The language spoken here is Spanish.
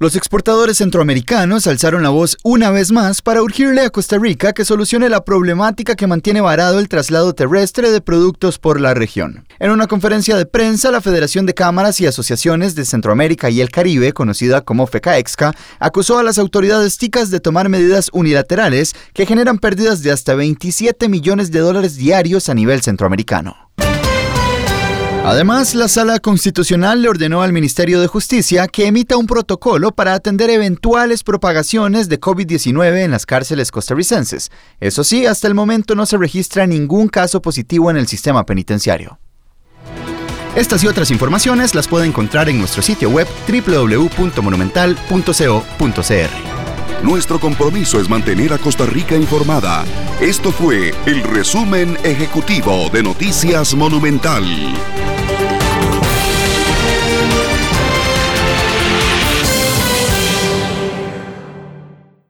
Los exportadores centroamericanos alzaron la voz una vez más para urgirle a Costa Rica que solucione la problemática que mantiene varado el traslado terrestre de productos por la región. En una conferencia de prensa, la Federación de Cámaras y Asociaciones de Centroamérica y el Caribe, conocida como FECAEXCA, acusó a las autoridades ticas de tomar medidas unilaterales que generan pérdidas de hasta 27 millones de dólares diarios a nivel centroamericano. Además, la Sala Constitucional le ordenó al Ministerio de Justicia que emita un protocolo para atender eventuales propagaciones de COVID-19 en las cárceles costarricenses. Eso sí, hasta el momento no se registra ningún caso positivo en el sistema penitenciario. Estas y otras informaciones las puede encontrar en nuestro sitio web www.monumental.co.cr. Nuestro compromiso es mantener a Costa Rica informada. Esto fue el resumen ejecutivo de Noticias Monumental.